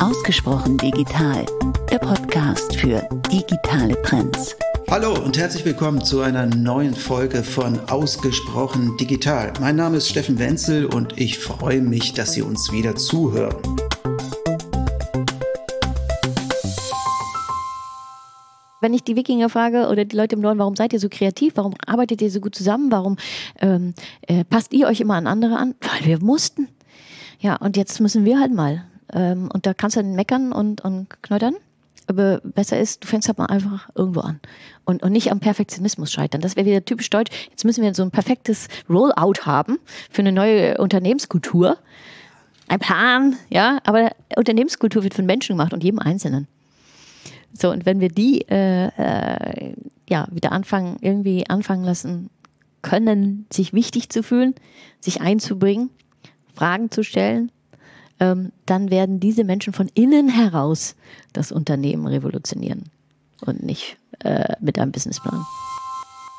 Ausgesprochen digital, der Podcast für digitale Trends. Hallo und herzlich willkommen zu einer neuen Folge von Ausgesprochen digital. Mein Name ist Steffen Wenzel und ich freue mich, dass Sie uns wieder zuhören. Wenn ich die Wikinger frage oder die Leute im Norden, warum seid ihr so kreativ? Warum arbeitet ihr so gut zusammen? Warum ähm, äh, passt ihr euch immer an andere an? Weil wir mussten. Ja, und jetzt müssen wir halt mal. Ähm, und da kannst du dann meckern und, und knöttern. Aber besser ist, du fängst halt mal einfach irgendwo an. Und, und nicht am Perfektionismus scheitern. Das wäre wieder typisch deutsch. Jetzt müssen wir so ein perfektes Rollout haben für eine neue Unternehmenskultur. Ein Plan, ja, aber Unternehmenskultur wird von Menschen gemacht und jedem Einzelnen. So, und wenn wir die äh, äh, ja, wieder anfangen, irgendwie anfangen lassen können, sich wichtig zu fühlen, sich einzubringen, Fragen zu stellen, ähm, dann werden diese Menschen von innen heraus das Unternehmen revolutionieren und nicht äh, mit einem Businessplan.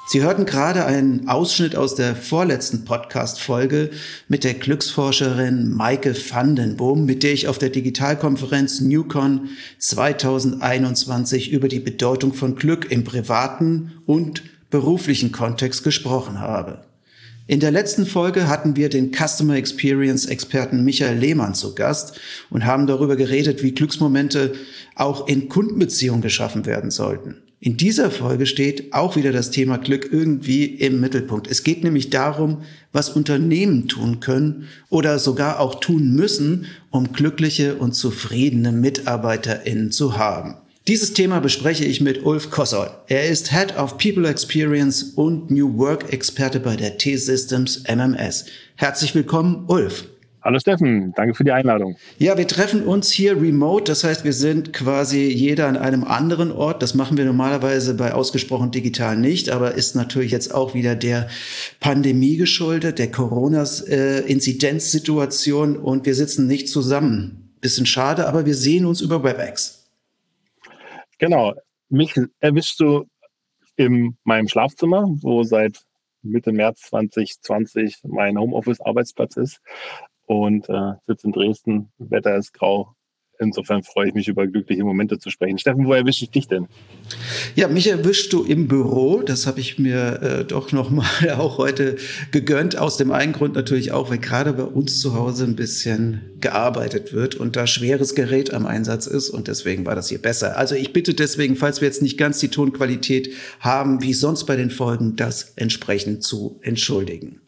Sie hörten gerade einen Ausschnitt aus der vorletzten Podcast-Folge mit der Glücksforscherin Maike Vandenboom, mit der ich auf der Digitalkonferenz Newcon 2021 über die Bedeutung von Glück im privaten und beruflichen Kontext gesprochen habe. In der letzten Folge hatten wir den Customer Experience Experten Michael Lehmann zu Gast und haben darüber geredet, wie Glücksmomente auch in Kundenbeziehungen geschaffen werden sollten. In dieser Folge steht auch wieder das Thema Glück irgendwie im Mittelpunkt. Es geht nämlich darum, was Unternehmen tun können oder sogar auch tun müssen, um glückliche und zufriedene MitarbeiterInnen zu haben. Dieses Thema bespreche ich mit Ulf Kossol. Er ist Head of People Experience und New Work Experte bei der T-Systems MMS. Herzlich willkommen, Ulf. Hallo Steffen, danke für die Einladung. Ja, wir treffen uns hier remote, das heißt, wir sind quasi jeder an einem anderen Ort. Das machen wir normalerweise bei ausgesprochen digital nicht, aber ist natürlich jetzt auch wieder der Pandemie geschuldet, der Corona-Inzidenzsituation und wir sitzen nicht zusammen. Bisschen schade, aber wir sehen uns über WebEx. Genau. Mich erwischst du in meinem Schlafzimmer, wo seit Mitte März 2020 mein Homeoffice-Arbeitsplatz ist und äh, sitze in Dresden. Wetter ist grau, Insofern freue ich mich über glückliche Momente zu sprechen. Steffen, wo erwische ich dich denn? Ja, mich erwischst du im Büro. Das habe ich mir äh, doch nochmal auch heute gegönnt. Aus dem einen Grund natürlich auch, weil gerade bei uns zu Hause ein bisschen gearbeitet wird und da schweres Gerät am Einsatz ist. Und deswegen war das hier besser. Also ich bitte deswegen, falls wir jetzt nicht ganz die Tonqualität haben, wie sonst bei den Folgen, das entsprechend zu entschuldigen.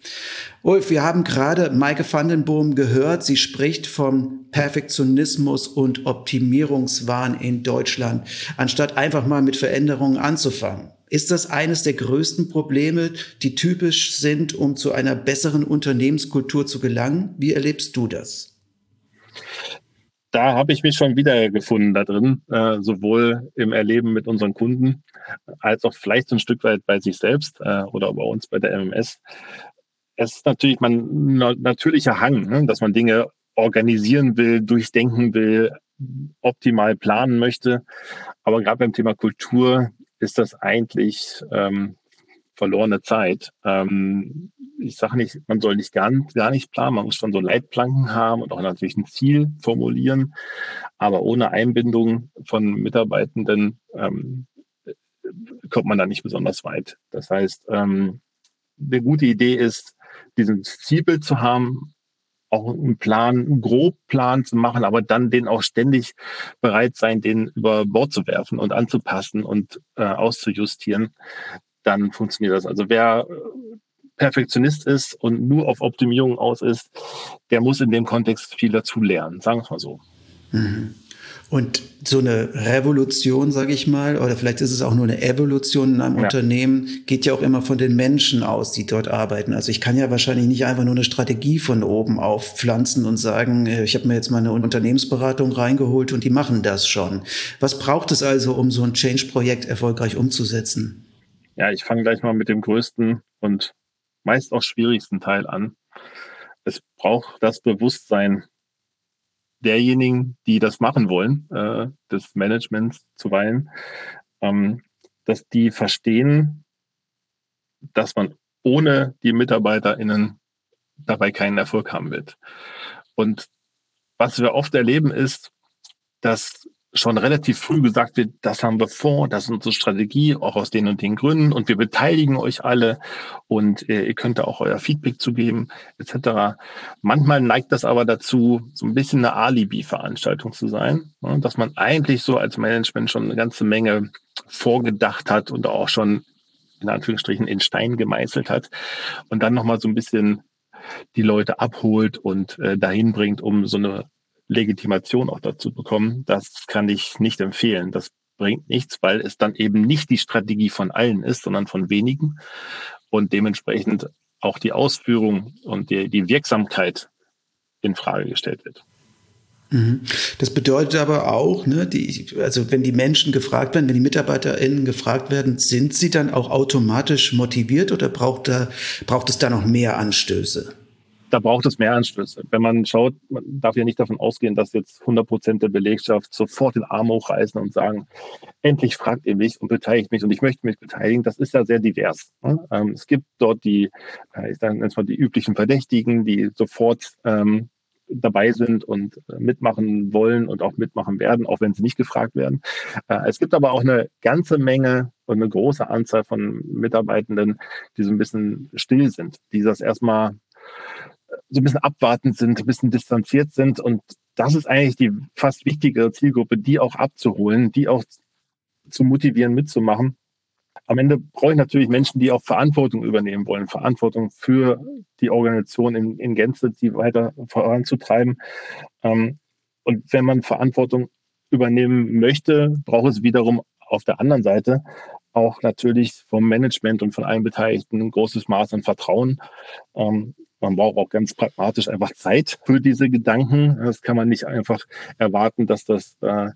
Ulf, wir haben gerade Maike Vandenboom gehört. Sie spricht vom Perfektionismus und Optimierungswahn in Deutschland, anstatt einfach mal mit Veränderungen anzufangen. Ist das eines der größten Probleme, die typisch sind, um zu einer besseren Unternehmenskultur zu gelangen? Wie erlebst du das? Da habe ich mich schon wiedergefunden da drin, äh, sowohl im Erleben mit unseren Kunden als auch vielleicht ein Stück weit bei sich selbst äh, oder bei uns bei der MMS es ist natürlich mein natürlicher Hang, ne, dass man Dinge organisieren will, durchdenken will, optimal planen möchte. Aber gerade beim Thema Kultur ist das eigentlich ähm, verlorene Zeit. Ähm, ich sage nicht, man soll nicht gar, gar nicht planen, man muss schon so Leitplanken haben und auch natürlich ein Ziel formulieren. Aber ohne Einbindung von Mitarbeitenden ähm, kommt man da nicht besonders weit. Das heißt, ähm, eine gute Idee ist, diesen Zielbild zu haben, auch einen Plan, einen Grobplan zu machen, aber dann den auch ständig bereit sein, den über Bord zu werfen und anzupassen und äh, auszujustieren, dann funktioniert das. Also wer äh, Perfektionist ist und nur auf Optimierung aus ist, der muss in dem Kontext viel dazu lernen, sagen wir es mal so. Mhm. Und so eine Revolution, sage ich mal, oder vielleicht ist es auch nur eine Evolution in einem ja. Unternehmen, geht ja auch immer von den Menschen aus, die dort arbeiten. Also ich kann ja wahrscheinlich nicht einfach nur eine Strategie von oben aufpflanzen und sagen, äh, ich habe mir jetzt mal eine Unternehmensberatung reingeholt und die machen das schon. Was braucht es also, um so ein Change-Projekt erfolgreich umzusetzen? Ja, ich fange gleich mal mit dem größten und meist auch schwierigsten Teil an. Es braucht das Bewusstsein derjenigen, die das machen wollen, äh, des Managements zuweilen, ähm, dass die verstehen, dass man ohne die MitarbeiterInnen dabei keinen Erfolg haben wird. Und was wir oft erleben ist, dass schon relativ früh gesagt wird, das haben wir vor, das ist unsere Strategie, auch aus den und den Gründen und wir beteiligen euch alle und äh, ihr könnt da auch euer Feedback zugeben, etc. Manchmal neigt das aber dazu, so ein bisschen eine Alibi-Veranstaltung zu sein, ne, dass man eigentlich so als Management schon eine ganze Menge vorgedacht hat und auch schon in Anführungsstrichen in Stein gemeißelt hat und dann nochmal so ein bisschen die Leute abholt und äh, dahin bringt, um so eine Legitimation auch dazu bekommen. Das kann ich nicht empfehlen. Das bringt nichts, weil es dann eben nicht die Strategie von allen ist, sondern von wenigen und dementsprechend auch die Ausführung und die, die Wirksamkeit in Frage gestellt wird. Mhm. Das bedeutet aber auch, ne, die, also wenn die Menschen gefragt werden, wenn die MitarbeiterInnen gefragt werden, sind sie dann auch automatisch motiviert oder braucht, da, braucht es da noch mehr Anstöße? Da braucht es mehr Anstöße. Wenn man schaut, man darf ja nicht davon ausgehen, dass jetzt 100 Prozent der Belegschaft sofort den Arm hochreißen und sagen, endlich fragt ihr mich und beteiligt mich und ich möchte mich beteiligen. Das ist ja sehr divers. Ne? Ähm, es gibt dort die, äh, ich sage mal die üblichen Verdächtigen, die sofort ähm, dabei sind und äh, mitmachen wollen und auch mitmachen werden, auch wenn sie nicht gefragt werden. Äh, es gibt aber auch eine ganze Menge und eine große Anzahl von Mitarbeitenden, die so ein bisschen still sind, die das erstmal so ein bisschen abwartend sind, ein bisschen distanziert sind. Und das ist eigentlich die fast wichtigere Zielgruppe, die auch abzuholen, die auch zu motivieren, mitzumachen. Am Ende brauche ich natürlich Menschen, die auch Verantwortung übernehmen wollen, Verantwortung für die Organisation in, in Gänze, die weiter voranzutreiben. Ähm, und wenn man Verantwortung übernehmen möchte, braucht es wiederum auf der anderen Seite auch natürlich vom Management und von allen Beteiligten ein großes Maß an Vertrauen. Man braucht auch ganz pragmatisch einfach Zeit für diese Gedanken. Das kann man nicht einfach erwarten, dass das äh,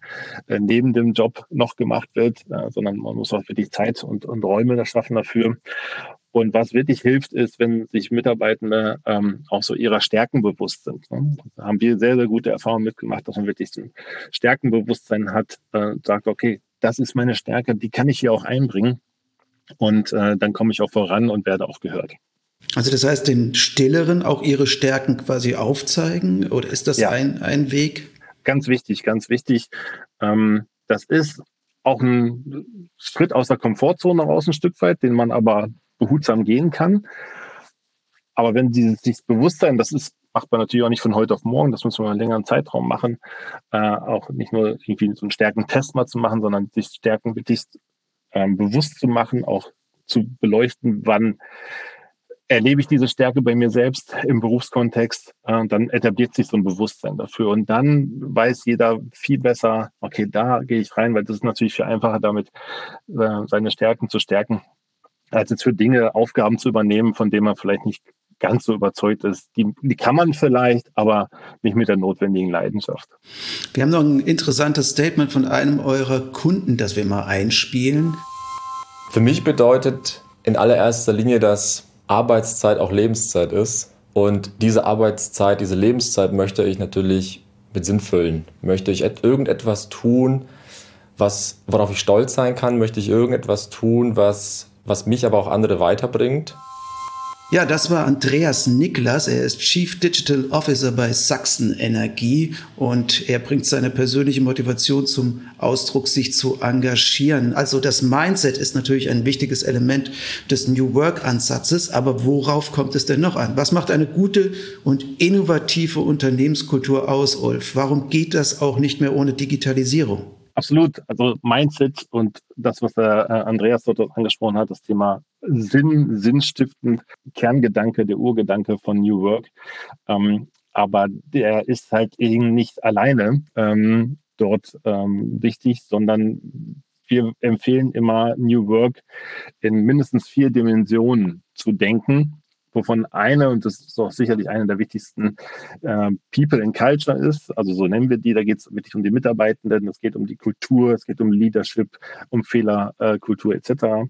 neben dem Job noch gemacht wird, äh, sondern man muss auch wirklich Zeit und, und Räume schaffen dafür. Und was wirklich hilft, ist, wenn sich Mitarbeitende ähm, auch so ihrer Stärken bewusst sind. Ne? Da haben wir sehr, sehr gute Erfahrungen mitgemacht, dass man wirklich so ein Stärkenbewusstsein hat, äh, sagt, okay, das ist meine Stärke, die kann ich hier auch einbringen. Und äh, dann komme ich auch voran und werde auch gehört. Also das heißt, den Stilleren auch ihre Stärken quasi aufzeigen oder ist das ja. ein, ein Weg? Ganz wichtig, ganz wichtig. Ähm, das ist auch ein Schritt aus der Komfortzone raus ein Stück weit, den man aber behutsam gehen kann. Aber wenn dieses, dieses Bewusstsein, das ist, macht man natürlich auch nicht von heute auf morgen, das muss man einen längeren Zeitraum machen, äh, auch nicht nur irgendwie so einen Stärkentest mal zu machen, sondern sich Stärken wirklich ähm, bewusst zu machen, auch zu beleuchten, wann erlebe ich diese Stärke bei mir selbst im Berufskontext, äh, dann etabliert sich so ein Bewusstsein dafür. Und dann weiß jeder viel besser, okay, da gehe ich rein, weil das ist natürlich viel einfacher, damit äh, seine Stärken zu stärken, als jetzt für Dinge, Aufgaben zu übernehmen, von denen man vielleicht nicht ganz so überzeugt ist. Die, die kann man vielleicht, aber nicht mit der notwendigen Leidenschaft. Wir haben noch ein interessantes Statement von einem eurer Kunden, das wir mal einspielen. Für mich bedeutet in allererster Linie, dass Arbeitszeit auch Lebenszeit ist. Und diese Arbeitszeit, diese Lebenszeit möchte ich natürlich mit Sinn füllen. Möchte ich irgendetwas tun, was, worauf ich stolz sein kann? Möchte ich irgendetwas tun, was, was mich aber auch andere weiterbringt? Ja, das war Andreas Niklas. Er ist Chief Digital Officer bei Sachsen Energie und er bringt seine persönliche Motivation zum Ausdruck, sich zu engagieren. Also das Mindset ist natürlich ein wichtiges Element des New Work Ansatzes, aber worauf kommt es denn noch an? Was macht eine gute und innovative Unternehmenskultur aus, Ulf? Warum geht das auch nicht mehr ohne Digitalisierung? Absolut. Also Mindset und das, was der äh, Andreas dort angesprochen hat, das Thema Sinn, sinnstiftend, Kerngedanke, der Urgedanke von New Work. Ähm, aber der ist halt eben nicht alleine ähm, dort ähm, wichtig, sondern wir empfehlen immer New Work in mindestens vier Dimensionen zu denken wovon eine, und das ist auch sicherlich eine der wichtigsten, äh, People in Culture ist. Also so nennen wir die. Da geht es wirklich um die Mitarbeitenden, es geht um die Kultur, es geht um Leadership, um Fehlerkultur äh, etc.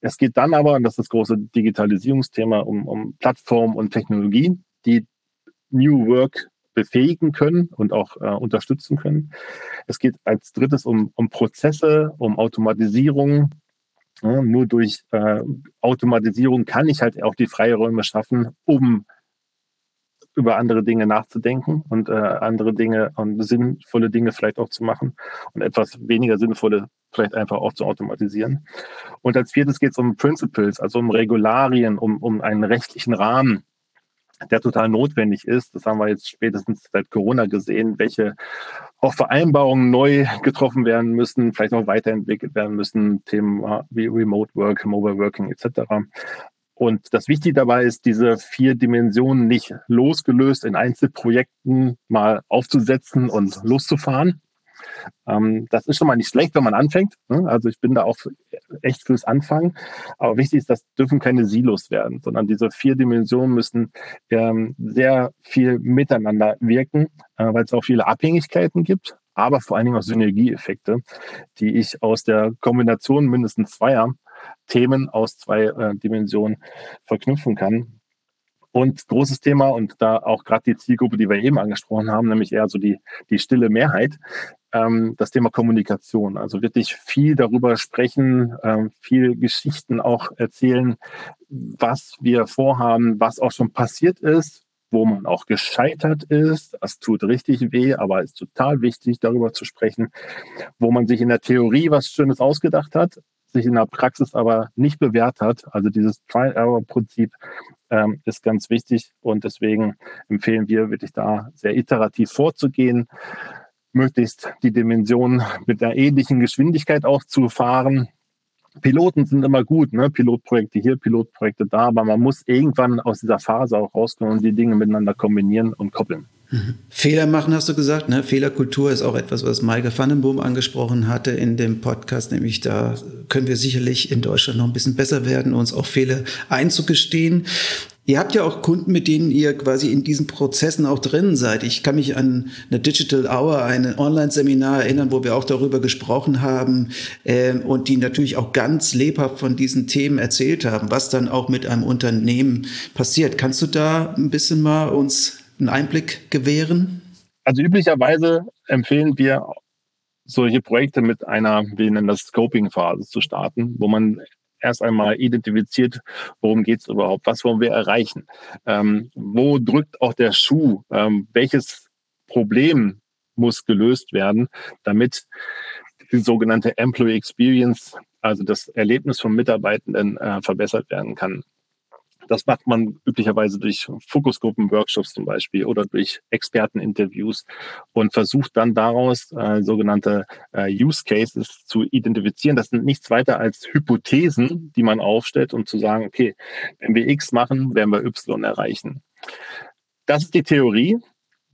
Es geht dann aber, und das ist das große Digitalisierungsthema, um, um Plattformen und Technologie, die New Work befähigen können und auch äh, unterstützen können. Es geht als drittes um, um Prozesse, um Automatisierung, ja, nur durch äh, Automatisierung kann ich halt auch die Freiräume schaffen, um über andere Dinge nachzudenken und äh, andere Dinge und sinnvolle Dinge vielleicht auch zu machen und etwas weniger sinnvolle vielleicht einfach auch zu automatisieren. Und als viertes geht es um Principles, also um Regularien, um, um einen rechtlichen Rahmen, der total notwendig ist. Das haben wir jetzt spätestens seit Corona gesehen, welche auch Vereinbarungen neu getroffen werden müssen, vielleicht auch weiterentwickelt werden müssen, Themen wie Remote Work, Mobile Working etc. Und das Wichtige dabei ist, diese vier Dimensionen nicht losgelöst in Einzelprojekten mal aufzusetzen und loszufahren, ähm, das ist schon mal nicht schlecht, wenn man anfängt. Ne? Also ich bin da auch echt fürs Anfangen. Aber wichtig ist, das dürfen keine Silos werden, sondern diese vier Dimensionen müssen ähm, sehr viel miteinander wirken, äh, weil es auch viele Abhängigkeiten gibt, aber vor allen Dingen auch Synergieeffekte, die ich aus der Kombination mindestens zweier Themen aus zwei äh, Dimensionen verknüpfen kann. Und großes Thema und da auch gerade die Zielgruppe, die wir eben angesprochen haben, nämlich eher so die, die stille Mehrheit, ähm, das Thema Kommunikation. Also wirklich viel darüber sprechen, ähm, viel Geschichten auch erzählen, was wir vorhaben, was auch schon passiert ist, wo man auch gescheitert ist. Das tut richtig weh, aber ist total wichtig, darüber zu sprechen, wo man sich in der Theorie was Schönes ausgedacht hat, sich in der Praxis aber nicht bewährt hat. Also dieses Trial-Error-Prinzip ähm, ist ganz wichtig und deswegen empfehlen wir wirklich da sehr iterativ vorzugehen möglichst die Dimension mit einer ähnlichen Geschwindigkeit auch zu fahren. Piloten sind immer gut, ne? Pilotprojekte hier, Pilotprojekte da, aber man muss irgendwann aus dieser Phase auch rauskommen und die Dinge miteinander kombinieren und koppeln. Fehler machen, hast du gesagt. Ne? Fehlerkultur ist auch etwas, was Maike Vandenboom angesprochen hatte in dem Podcast. Nämlich da können wir sicherlich in Deutschland noch ein bisschen besser werden, uns auch Fehler einzugestehen. Ihr habt ja auch Kunden, mit denen ihr quasi in diesen Prozessen auch drin seid. Ich kann mich an eine Digital Hour, ein Online-Seminar erinnern, wo wir auch darüber gesprochen haben äh, und die natürlich auch ganz lebhaft von diesen Themen erzählt haben, was dann auch mit einem Unternehmen passiert. Kannst du da ein bisschen mal uns einen Einblick gewähren? Also üblicherweise empfehlen wir solche Projekte mit einer, wir nennen das Scoping-Phase zu starten, wo man erst einmal identifiziert, worum geht es überhaupt, was wollen wir erreichen, ähm, wo drückt auch der Schuh, ähm, welches Problem muss gelöst werden, damit die sogenannte Employee Experience, also das Erlebnis von Mitarbeitenden, äh, verbessert werden kann. Das macht man üblicherweise durch Fokusgruppen-Workshops zum Beispiel oder durch Experteninterviews und versucht dann daraus äh, sogenannte äh, Use Cases zu identifizieren. Das sind nichts weiter als Hypothesen, die man aufstellt, um zu sagen, okay, wenn wir X machen, werden wir Y erreichen. Das ist die Theorie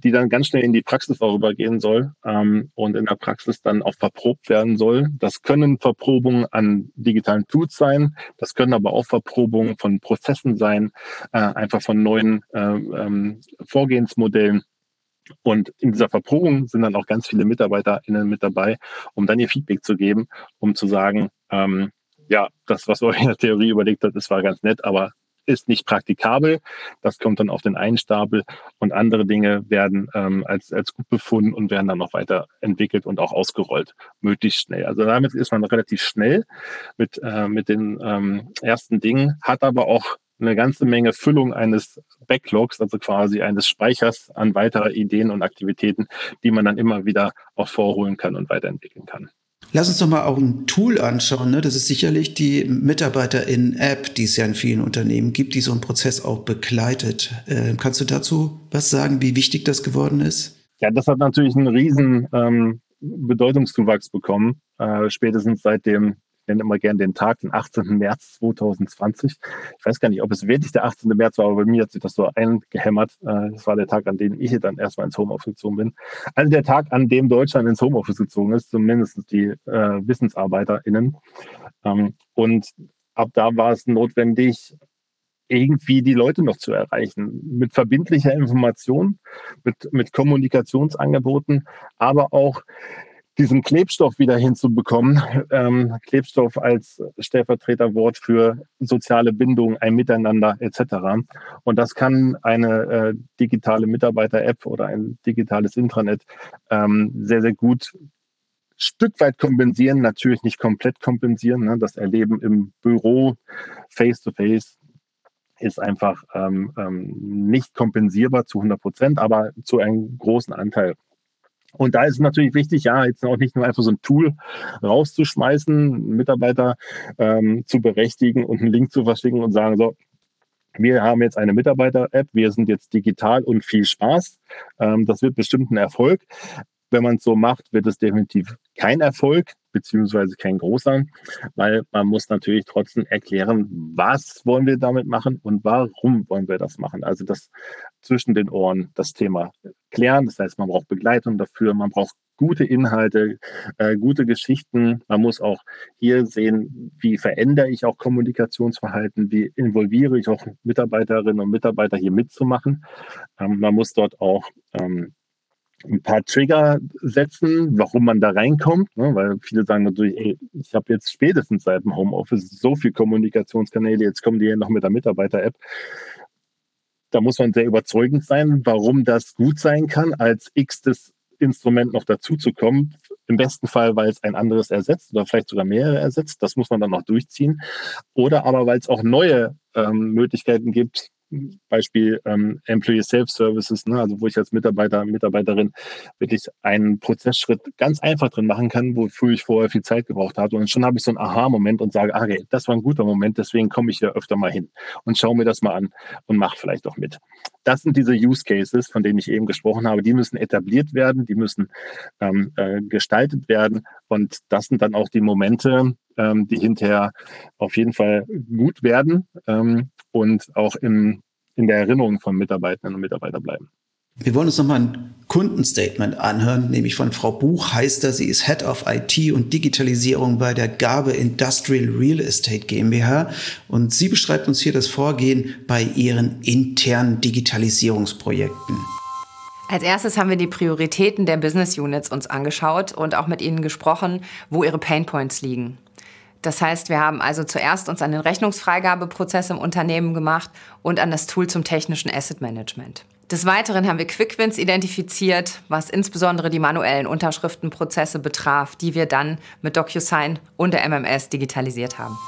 die dann ganz schnell in die Praxis auch übergehen soll ähm, und in der Praxis dann auch verprobt werden soll. Das können Verprobungen an digitalen Tools sein, das können aber auch Verprobungen von Prozessen sein, äh, einfach von neuen äh, ähm, Vorgehensmodellen. Und in dieser Verprobung sind dann auch ganz viele MitarbeiterInnen mit dabei, um dann ihr Feedback zu geben, um zu sagen, ähm, ja, das, was wir in der Theorie überlegt hat, das war ganz nett, aber ist nicht praktikabel. Das kommt dann auf den einen Stapel und andere Dinge werden ähm, als, als gut befunden und werden dann noch weiter entwickelt und auch ausgerollt, möglichst schnell. Also damit ist man relativ schnell mit, äh, mit den ähm, ersten Dingen, hat aber auch eine ganze Menge Füllung eines Backlogs, also quasi eines Speichers an weiterer Ideen und Aktivitäten, die man dann immer wieder auch vorholen kann und weiterentwickeln kann. Lass uns doch mal auch ein Tool anschauen. Ne? Das ist sicherlich die Mitarbeiter-in-App, die es ja in vielen Unternehmen gibt, die so einen Prozess auch begleitet. Äh, kannst du dazu was sagen, wie wichtig das geworden ist? Ja, das hat natürlich einen riesen ähm, Bedeutungszuwachs bekommen, äh, spätestens seit dem nenne immer gerne den Tag, den 18. März 2020. Ich weiß gar nicht, ob es wirklich der 18. März war, aber bei mir hat sich das so eingehämmert. Äh, das war der Tag, an dem ich dann erstmal ins Homeoffice gezogen bin. Also der Tag, an dem Deutschland ins Homeoffice gezogen ist, zumindest die äh, WissensarbeiterInnen. Ähm, und ab da war es notwendig, irgendwie die Leute noch zu erreichen. Mit verbindlicher Information, mit, mit Kommunikationsangeboten, aber auch diesen Klebstoff wieder hinzubekommen. Ähm, Klebstoff als Stellvertreterwort für soziale Bindung, ein Miteinander etc. Und das kann eine äh, digitale Mitarbeiter-App oder ein digitales Intranet ähm, sehr, sehr gut Stück weit kompensieren, natürlich nicht komplett kompensieren. Ne? Das Erleben im Büro, face-to-face, ist einfach ähm, ähm, nicht kompensierbar zu 100 Prozent, aber zu einem großen Anteil. Und da ist es natürlich wichtig, ja, jetzt auch nicht nur einfach so ein Tool rauszuschmeißen, Mitarbeiter ähm, zu berechtigen und einen Link zu verschicken und sagen, so, wir haben jetzt eine Mitarbeiter-App, wir sind jetzt digital und viel Spaß. Ähm, das wird bestimmt ein Erfolg. Wenn man es so macht, wird es definitiv kein Erfolg, beziehungsweise kein großer, weil man muss natürlich trotzdem erklären, was wollen wir damit machen und warum wollen wir das machen. Also das zwischen den Ohren das Thema klären. Das heißt, man braucht Begleitung dafür, man braucht gute Inhalte, äh, gute Geschichten. Man muss auch hier sehen, wie verändere ich auch Kommunikationsverhalten, wie involviere ich auch Mitarbeiterinnen und Mitarbeiter hier mitzumachen. Ähm, man muss dort auch ähm, ein paar Trigger setzen, warum man da reinkommt, ne? weil viele sagen natürlich, ey, ich habe jetzt spätestens seit dem Homeoffice so viel Kommunikationskanäle, jetzt kommen die ja noch mit der Mitarbeiter-App. Da muss man sehr überzeugend sein, warum das gut sein kann, als x-tes Instrument noch dazu zu kommen. Im besten Fall, weil es ein anderes ersetzt oder vielleicht sogar mehrere ersetzt. Das muss man dann noch durchziehen. Oder aber, weil es auch neue ähm, Möglichkeiten gibt, Beispiel ähm, Employee Self-Services, ne, also wo ich als Mitarbeiter, Mitarbeiterin wirklich einen Prozessschritt ganz einfach drin machen kann, wofür ich vorher viel Zeit gebraucht habe. Und schon habe ich so einen Aha-Moment und sage, ah, okay, das war ein guter Moment, deswegen komme ich hier öfter mal hin und schaue mir das mal an und mache vielleicht auch mit. Das sind diese Use Cases, von denen ich eben gesprochen habe. Die müssen etabliert werden, die müssen ähm, äh, gestaltet werden. Und das sind dann auch die Momente, ähm, die hinterher auf jeden Fall gut werden ähm, und auch im, in der Erinnerung von Mitarbeitenden und Mitarbeitern bleiben. Wir wollen uns nochmal ein Kundenstatement anhören, nämlich von Frau Buchheister. Sie ist Head of IT und Digitalisierung bei der Gabe Industrial Real Estate GmbH. Und sie beschreibt uns hier das Vorgehen bei ihren internen Digitalisierungsprojekten. Als erstes haben wir die Prioritäten der Business Units uns angeschaut und auch mit ihnen gesprochen, wo ihre Painpoints liegen. Das heißt, wir haben also zuerst uns an den Rechnungsfreigabeprozess im Unternehmen gemacht und an das Tool zum technischen Asset Management. Des Weiteren haben wir Quickwins identifiziert, was insbesondere die manuellen Unterschriftenprozesse betraf, die wir dann mit DocuSign und der MMS digitalisiert haben.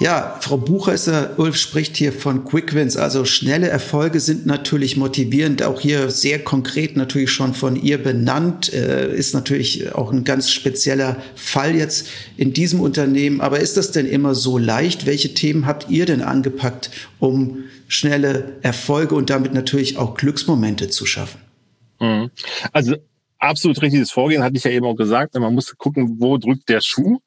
Ja, Frau Buchhäuser, Ulf spricht hier von Quick Wins. Also schnelle Erfolge sind natürlich motivierend. Auch hier sehr konkret natürlich schon von ihr benannt. Äh, ist natürlich auch ein ganz spezieller Fall jetzt in diesem Unternehmen. Aber ist das denn immer so leicht? Welche Themen habt ihr denn angepackt, um schnelle Erfolge und damit natürlich auch Glücksmomente zu schaffen? Mhm. Also absolut richtiges Vorgehen, hatte ich ja eben auch gesagt. Man muss gucken, wo drückt der Schuh.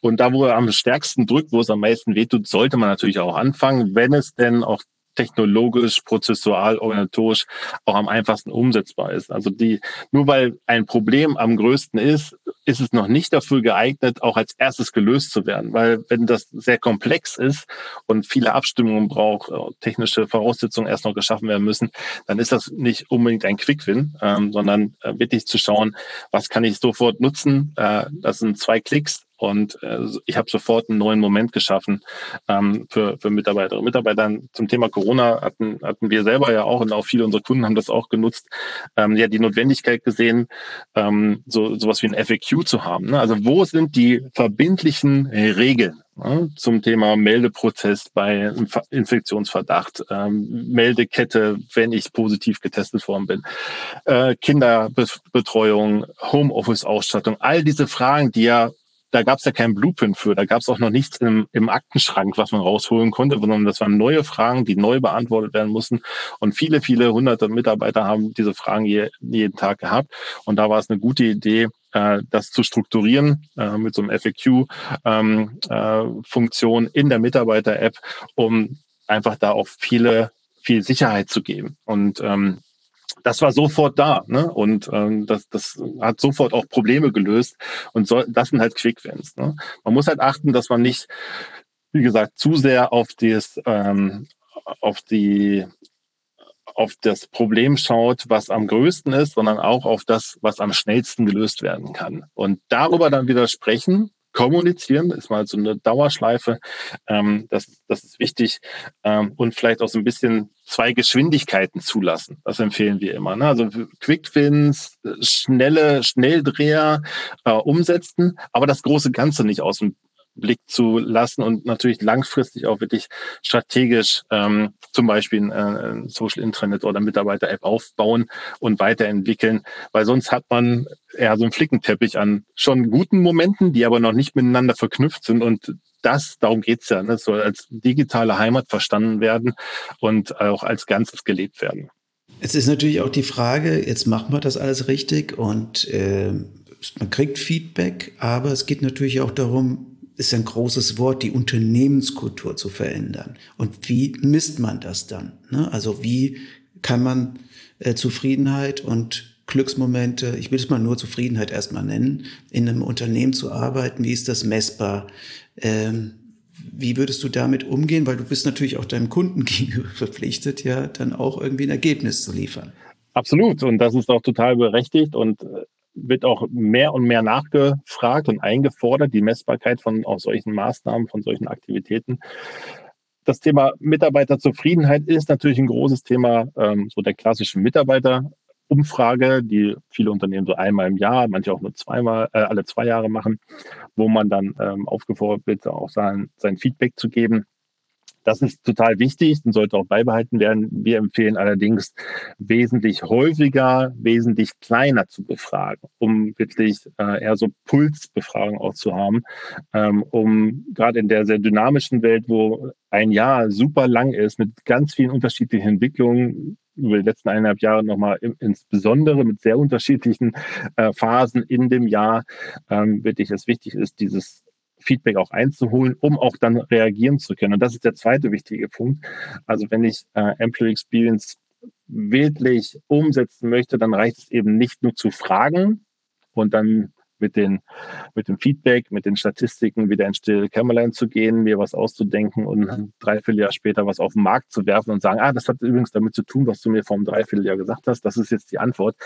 Und da, wo er am stärksten drückt, wo es am meisten wehtut, sollte man natürlich auch anfangen, wenn es denn auch technologisch, prozessual, organisatorisch auch am einfachsten umsetzbar ist. Also die, nur weil ein Problem am größten ist, ist es noch nicht dafür geeignet, auch als erstes gelöst zu werden. Weil wenn das sehr komplex ist und viele Abstimmungen braucht, äh, technische Voraussetzungen erst noch geschaffen werden müssen, dann ist das nicht unbedingt ein Quick-Win, ähm, sondern äh, wirklich zu schauen, was kann ich sofort nutzen. Äh, das sind zwei Klicks, und äh, ich habe sofort einen neuen Moment geschaffen ähm, für, für Mitarbeiterinnen und Mitarbeiter. Zum Thema Corona hatten, hatten wir selber ja auch und auch viele unserer Kunden haben das auch genutzt, ähm, ja die Notwendigkeit gesehen, ähm, so sowas wie ein FAQ zu haben. Ne? Also wo sind die verbindlichen Regeln? Ne, zum Thema Meldeprozess bei Infektionsverdacht, ähm, Meldekette, wenn ich positiv getestet worden bin, äh, Kinderbetreuung, Homeoffice-Ausstattung, all diese Fragen, die ja da gab es ja keinen Blueprint für. Da gab es auch noch nichts im, im Aktenschrank, was man rausholen konnte, sondern das waren neue Fragen, die neu beantwortet werden mussten. Und viele, viele hunderte Mitarbeiter haben diese Fragen je, jeden Tag gehabt. Und da war es eine gute Idee, äh, das zu strukturieren äh, mit so einem FAQ-Funktion ähm, äh, in der Mitarbeiter-App, um einfach da auch viele viel Sicherheit zu geben. Und ähm, das war sofort da. Ne? Und ähm, das, das hat sofort auch Probleme gelöst. Und so, das sind halt Quick-Wins. Ne? Man muss halt achten, dass man nicht, wie gesagt, zu sehr auf, das, ähm, auf die auf das Problem schaut, was am größten ist, sondern auch auf das, was am schnellsten gelöst werden kann. Und darüber dann wieder sprechen, kommunizieren, ist mal so eine Dauerschleife. Ähm, das, das ist wichtig. Ähm, und vielleicht auch so ein bisschen zwei Geschwindigkeiten zulassen. Das empfehlen wir immer. Ne? Also Quick-Wins, schnelle Schnelldreher äh, umsetzen, aber das große Ganze nicht aus dem Blick zu lassen und natürlich langfristig auch wirklich strategisch ähm, zum Beispiel ein, äh, Social Intranet oder Mitarbeiter-App aufbauen und weiterentwickeln, weil sonst hat man eher so einen Flickenteppich an schon guten Momenten, die aber noch nicht miteinander verknüpft sind und das, darum geht's ja, ne? soll als digitale Heimat verstanden werden und auch als Ganzes gelebt werden. Es ist natürlich auch die Frage, jetzt machen wir das alles richtig und äh, man kriegt Feedback, aber es geht natürlich auch darum, ist ein großes Wort, die Unternehmenskultur zu verändern. Und wie misst man das dann? Ne? Also wie kann man äh, Zufriedenheit und Glücksmomente, ich will es mal nur Zufriedenheit erstmal nennen, in einem Unternehmen zu arbeiten, wie ist das messbar? Ähm, wie würdest du damit umgehen? Weil du bist natürlich auch deinem Kunden gegenüber verpflichtet, ja dann auch irgendwie ein Ergebnis zu liefern. Absolut. Und das ist auch total berechtigt und äh, wird auch mehr und mehr nachgefragt und eingefordert, die Messbarkeit von auch solchen Maßnahmen, von solchen Aktivitäten. Das Thema Mitarbeiterzufriedenheit ist natürlich ein großes Thema ähm, so der klassischen Mitarbeiterumfrage, die viele Unternehmen so einmal im Jahr, manche auch nur zweimal, äh, alle zwei Jahre machen, wo man dann ähm, aufgefordert wird, auch sein, sein Feedback zu geben. Das ist total wichtig und sollte auch beibehalten werden. Wir empfehlen allerdings wesentlich häufiger, wesentlich kleiner zu befragen, um wirklich äh, eher so Pulsbefragung auch zu haben, ähm, um gerade in der sehr dynamischen Welt, wo ein Jahr super lang ist, mit ganz vielen unterschiedlichen Entwicklungen, über die letzten eineinhalb Jahre nochmal insbesondere mit sehr unterschiedlichen äh, Phasen in dem Jahr ähm, wirklich es wichtig ist, dieses Feedback auch einzuholen, um auch dann reagieren zu können. Und das ist der zweite wichtige Punkt. Also wenn ich äh, Employee Experience wirklich umsetzen möchte, dann reicht es eben nicht nur zu fragen und dann mit, den, mit dem Feedback, mit den Statistiken wieder in stille Kämmerlein zu gehen, mir was auszudenken und ein Dreivierteljahr später was auf den Markt zu werfen und sagen, ah, das hat übrigens damit zu tun, was du mir vor einem Dreivierteljahr gesagt hast. Das ist jetzt die Antwort.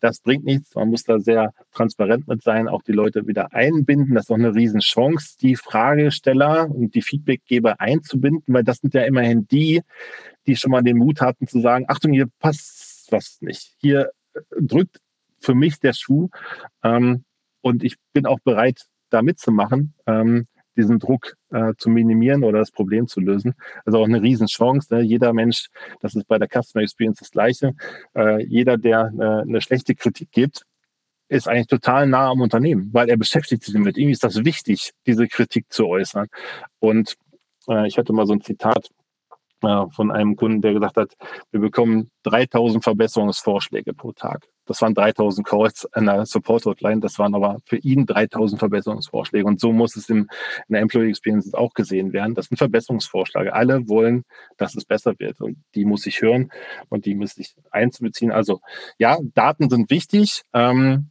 Das bringt nichts. Man muss da sehr transparent mit sein, auch die Leute wieder einbinden. Das ist doch eine Riesenchance, die Fragesteller und die Feedbackgeber einzubinden, weil das sind ja immerhin die, die schon mal den Mut hatten zu sagen, Achtung, hier passt was nicht. Hier drückt für mich der Schuh. Ähm, und ich bin auch bereit, da mitzumachen, ähm, diesen Druck äh, zu minimieren oder das Problem zu lösen. Also auch eine Riesenchance. Ne? Jeder Mensch, das ist bei der Customer Experience das Gleiche, äh, jeder, der äh, eine schlechte Kritik gibt, ist eigentlich total nah am Unternehmen, weil er beschäftigt sich damit. Irgendwie ist das wichtig, diese Kritik zu äußern. Und äh, ich hatte mal so ein Zitat äh, von einem Kunden, der gesagt hat, wir bekommen 3000 Verbesserungsvorschläge pro Tag. Das waren 3000 Calls in der Support Hotline. Das waren aber für ihn 3000 Verbesserungsvorschläge. Und so muss es im, in der Employee Experience auch gesehen werden. Das sind Verbesserungsvorschläge. Alle wollen, dass es besser wird. Und die muss ich hören und die muss ich einzubeziehen. Also ja, Daten sind wichtig. Ähm,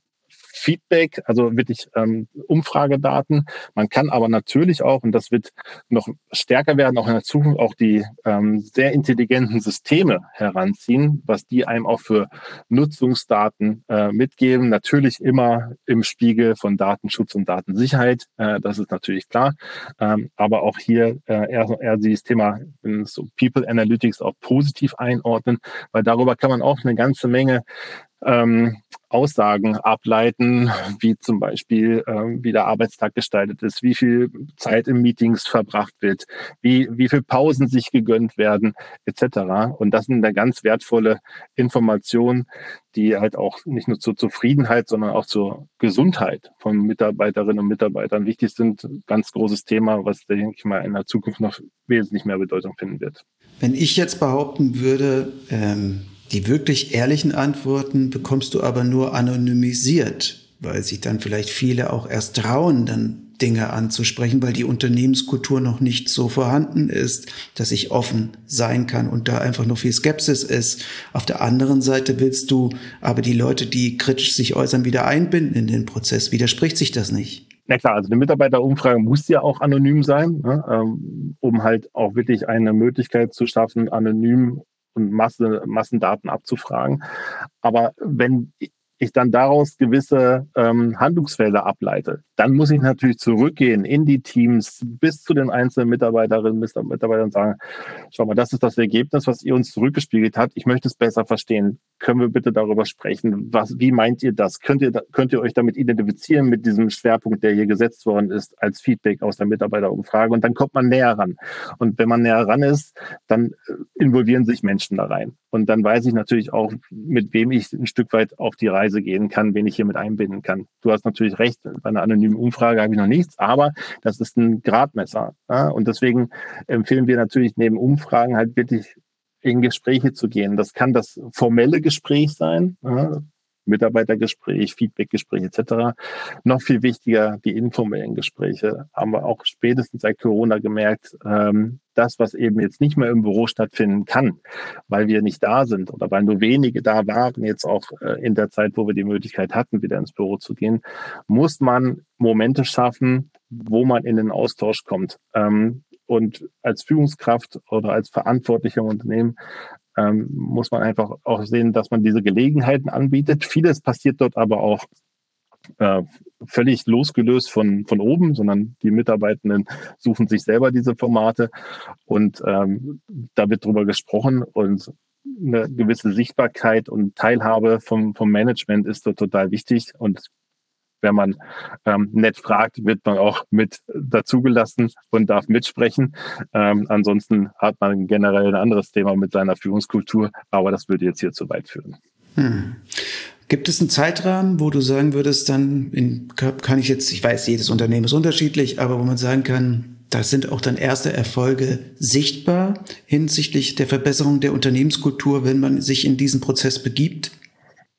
Feedback, also wirklich ähm, Umfragedaten. Man kann aber natürlich auch, und das wird noch stärker werden, auch in der Zukunft, auch die ähm, sehr intelligenten Systeme heranziehen, was die einem auch für Nutzungsdaten äh, mitgeben. Natürlich immer im Spiegel von Datenschutz und Datensicherheit, äh, das ist natürlich klar. Ähm, aber auch hier äh, eher, eher dieses Thema so People Analytics auch positiv einordnen, weil darüber kann man auch eine ganze Menge ähm, Aussagen ableiten, wie zum Beispiel, äh, wie der Arbeitstag gestaltet ist, wie viel Zeit in Meetings verbracht wird, wie, wie viel Pausen sich gegönnt werden, etc. Und das sind eine ganz wertvolle Information, die halt auch nicht nur zur Zufriedenheit, sondern auch zur Gesundheit von Mitarbeiterinnen und Mitarbeitern wichtig sind. Ganz großes Thema, was, denke ich mal, in der Zukunft noch wesentlich mehr Bedeutung finden wird. Wenn ich jetzt behaupten würde, ähm die wirklich ehrlichen Antworten bekommst du aber nur anonymisiert, weil sich dann vielleicht viele auch erst trauen, dann Dinge anzusprechen, weil die Unternehmenskultur noch nicht so vorhanden ist, dass ich offen sein kann und da einfach noch viel Skepsis ist. Auf der anderen Seite willst du aber die Leute, die kritisch sich äußern, wieder einbinden in den Prozess. Widerspricht sich das nicht? Na klar, also eine Mitarbeiterumfrage muss ja auch anonym sein, ne, ähm, um halt auch wirklich eine Möglichkeit zu schaffen, anonym und Masse, Massendaten abzufragen. Aber wenn ich dann daraus gewisse ähm, Handlungsfelder ableite, dann muss ich natürlich zurückgehen in die Teams bis zu den einzelnen Mitarbeiterinnen und Mitarbeitern und sagen, schau mal, das ist das Ergebnis, was ihr uns zurückgespiegelt habt. Ich möchte es besser verstehen. Können wir bitte darüber sprechen? Was, wie meint ihr das? Könnt ihr, könnt ihr euch damit identifizieren mit diesem Schwerpunkt, der hier gesetzt worden ist, als Feedback aus der Mitarbeiterumfrage? Und dann kommt man näher ran. Und wenn man näher ran ist, dann äh, involvieren sich Menschen da rein. Und dann weiß ich natürlich auch, mit wem ich ein Stück weit auf die Reise gehen kann, wen ich hier mit einbinden kann. Du hast natürlich recht, bei einer anonymen Umfrage habe ich noch nichts, aber das ist ein Gradmesser. Ja? Und deswegen empfehlen wir natürlich neben Umfragen halt wirklich in Gespräche zu gehen. Das kann das formelle Gespräch sein, ja? Mitarbeitergespräch, Feedbackgespräch etc. Noch viel wichtiger, die informellen Gespräche. Haben wir auch spätestens seit Corona gemerkt, ähm, das, was eben jetzt nicht mehr im Büro stattfinden kann, weil wir nicht da sind oder weil nur wenige da waren, jetzt auch äh, in der Zeit, wo wir die Möglichkeit hatten, wieder ins Büro zu gehen, muss man Momente schaffen, wo man in den Austausch kommt. Ähm, und als Führungskraft oder als verantwortlicher Unternehmen ähm, muss man einfach auch sehen, dass man diese Gelegenheiten anbietet. Vieles passiert dort aber auch äh, völlig losgelöst von, von oben, sondern die Mitarbeitenden suchen sich selber diese Formate und ähm, da wird drüber gesprochen und eine gewisse Sichtbarkeit und Teilhabe vom, vom Management ist dort total wichtig und wenn man ähm, nett fragt, wird man auch mit dazugelassen und darf mitsprechen. Ähm, ansonsten hat man generell ein anderes Thema mit seiner Führungskultur, aber das würde jetzt hier zu weit führen. Hm. Gibt es einen Zeitrahmen, wo du sagen würdest, dann in, kann ich jetzt, ich weiß, jedes Unternehmen ist unterschiedlich, aber wo man sagen kann, da sind auch dann erste Erfolge sichtbar hinsichtlich der Verbesserung der Unternehmenskultur, wenn man sich in diesen Prozess begibt?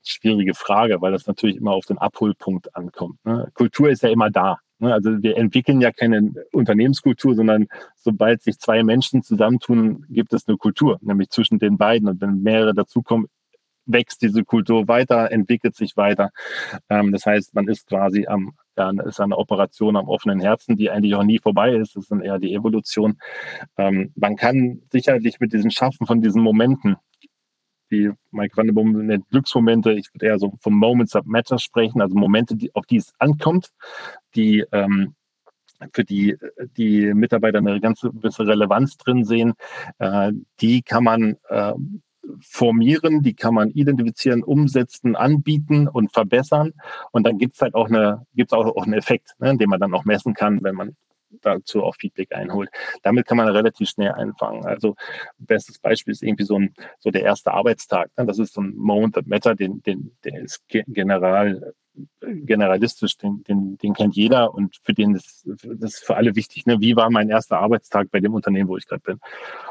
Schwierige Frage, weil das natürlich immer auf den Abholpunkt ankommt. Ne? Kultur ist ja immer da. Ne? Also wir entwickeln ja keine Unternehmenskultur, sondern sobald sich zwei Menschen zusammentun, gibt es eine Kultur, nämlich zwischen den beiden. Und wenn mehrere dazukommen, wächst diese Kultur weiter, entwickelt sich weiter. Ähm, das heißt, man ist quasi am, ja, ist eine Operation am offenen Herzen, die eigentlich auch nie vorbei ist. Das ist dann eher die Evolution. Ähm, man kann sicherlich mit diesem Schaffen von diesen Momenten wie Mike Vanderboom nennt Glücksmomente. Ich würde eher so von Moments that Matter sprechen, also Momente, die, auf die es ankommt, die ähm, für die die Mitarbeiter eine ganz gewisse Relevanz drin sehen. Äh, die kann man äh, formieren, die kann man identifizieren, umsetzen, anbieten und verbessern. Und dann gibt es halt auch eine, gibt's auch, auch einen Effekt, ne, den man dann auch messen kann, wenn man dazu auch Feedback einholt. Damit kann man relativ schnell einfangen. Also bestes Beispiel ist irgendwie so ein so der erste Arbeitstag. Ne? Das ist so ein Moment matter, den, den, der ist general generalistisch, den, den, den kennt jeder und für den ist das ist für alle wichtig. Ne? Wie war mein erster Arbeitstag bei dem Unternehmen, wo ich gerade bin?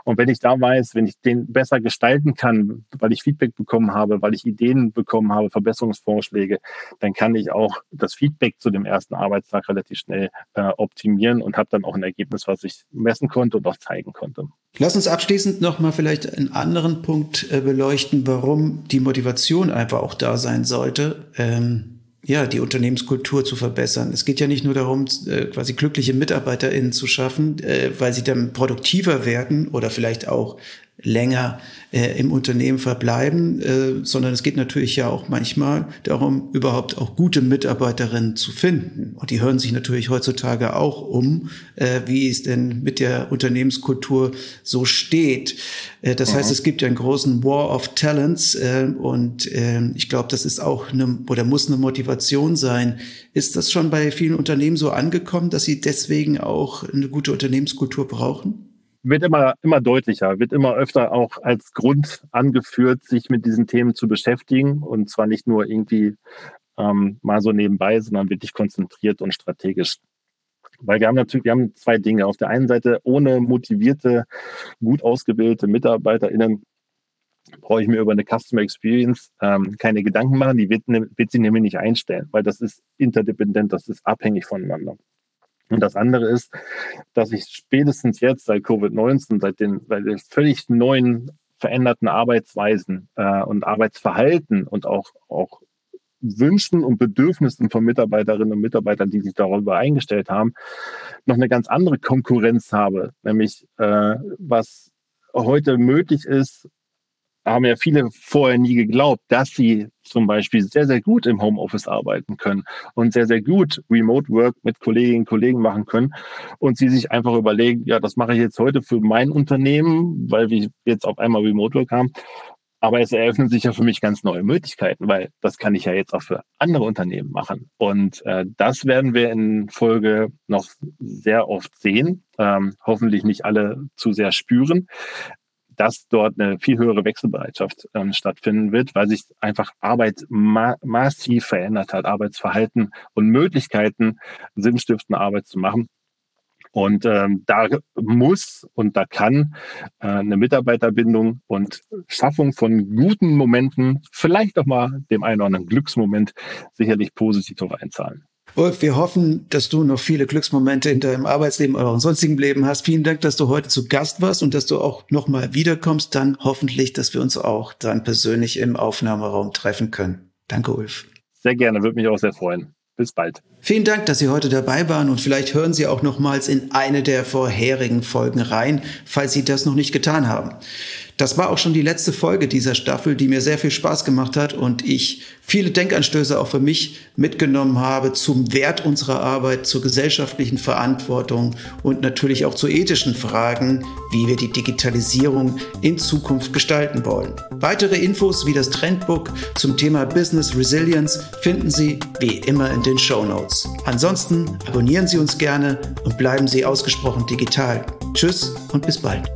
Und wenn ich da weiß, wenn ich den besser gestalten kann, weil ich Feedback bekommen habe, weil ich Ideen bekommen habe, Verbesserungsvorschläge, dann kann ich auch das Feedback zu dem ersten Arbeitstag relativ schnell äh, optimieren und habe dann auch ein Ergebnis, was ich messen konnte und auch zeigen konnte. Lass uns abschließend nochmal vielleicht einen anderen Punkt äh, beleuchten, warum die Motivation einfach auch da sein sollte. Ähm ja, die Unternehmenskultur zu verbessern. Es geht ja nicht nur darum, äh, quasi glückliche MitarbeiterInnen zu schaffen, äh, weil sie dann produktiver werden oder vielleicht auch länger äh, im Unternehmen verbleiben, äh, sondern es geht natürlich ja auch manchmal darum, überhaupt auch gute Mitarbeiterinnen zu finden. Und die hören sich natürlich heutzutage auch um, äh, wie es denn mit der Unternehmenskultur so steht. Äh, das mhm. heißt, es gibt ja einen großen War of Talents äh, und äh, ich glaube, das ist auch eine oder muss eine Motivation sein. Ist das schon bei vielen Unternehmen so angekommen, dass sie deswegen auch eine gute Unternehmenskultur brauchen? Wird immer, immer deutlicher, wird immer öfter auch als Grund angeführt, sich mit diesen Themen zu beschäftigen und zwar nicht nur irgendwie ähm, mal so nebenbei, sondern wirklich konzentriert und strategisch. Weil wir haben natürlich, wir haben zwei Dinge. Auf der einen Seite ohne motivierte, gut ausgebildete MitarbeiterInnen brauche ich mir über eine Customer Experience ähm, keine Gedanken machen. Die wird, ne, wird sie nämlich nicht einstellen, weil das ist interdependent, das ist abhängig voneinander. Und das andere ist, dass ich spätestens jetzt seit Covid-19, seit den, seit den völlig neuen veränderten Arbeitsweisen äh, und Arbeitsverhalten und auch, auch Wünschen und Bedürfnissen von Mitarbeiterinnen und Mitarbeitern, die sich darüber eingestellt haben, noch eine ganz andere Konkurrenz habe, nämlich äh, was heute möglich ist, haben ja viele vorher nie geglaubt, dass sie zum Beispiel sehr, sehr gut im Homeoffice arbeiten können und sehr, sehr gut Remote Work mit Kolleginnen und Kollegen machen können und sie sich einfach überlegen, ja, das mache ich jetzt heute für mein Unternehmen, weil wir jetzt auf einmal Remote Work haben. Aber es eröffnen sich ja für mich ganz neue Möglichkeiten, weil das kann ich ja jetzt auch für andere Unternehmen machen. Und äh, das werden wir in Folge noch sehr oft sehen, ähm, hoffentlich nicht alle zu sehr spüren dass dort eine viel höhere Wechselbereitschaft ähm, stattfinden wird, weil sich einfach Arbeit ma massiv verändert hat, Arbeitsverhalten und Möglichkeiten, sinnstiftende Arbeit zu machen. Und ähm, da muss und da kann äh, eine Mitarbeiterbindung und Schaffung von guten Momenten, vielleicht auch mal dem einen oder anderen Glücksmoment, sicherlich positiv einzahlen. Ulf, wir hoffen, dass du noch viele Glücksmomente in deinem Arbeitsleben oder sonstigen Leben hast. Vielen Dank, dass du heute zu Gast warst und dass du auch nochmal wiederkommst. Dann hoffentlich, dass wir uns auch dann persönlich im Aufnahmeraum treffen können. Danke, Ulf. Sehr gerne, würde mich auch sehr freuen. Bis bald. Vielen Dank, dass Sie heute dabei waren und vielleicht hören Sie auch nochmals in eine der vorherigen Folgen rein, falls Sie das noch nicht getan haben. Das war auch schon die letzte Folge dieser Staffel, die mir sehr viel Spaß gemacht hat und ich viele Denkanstöße auch für mich mitgenommen habe zum Wert unserer Arbeit, zur gesellschaftlichen Verantwortung und natürlich auch zu ethischen Fragen, wie wir die Digitalisierung in Zukunft gestalten wollen. Weitere Infos wie das Trendbook zum Thema Business Resilience finden Sie wie immer in den Show Notes. Ansonsten abonnieren Sie uns gerne und bleiben Sie ausgesprochen digital. Tschüss und bis bald.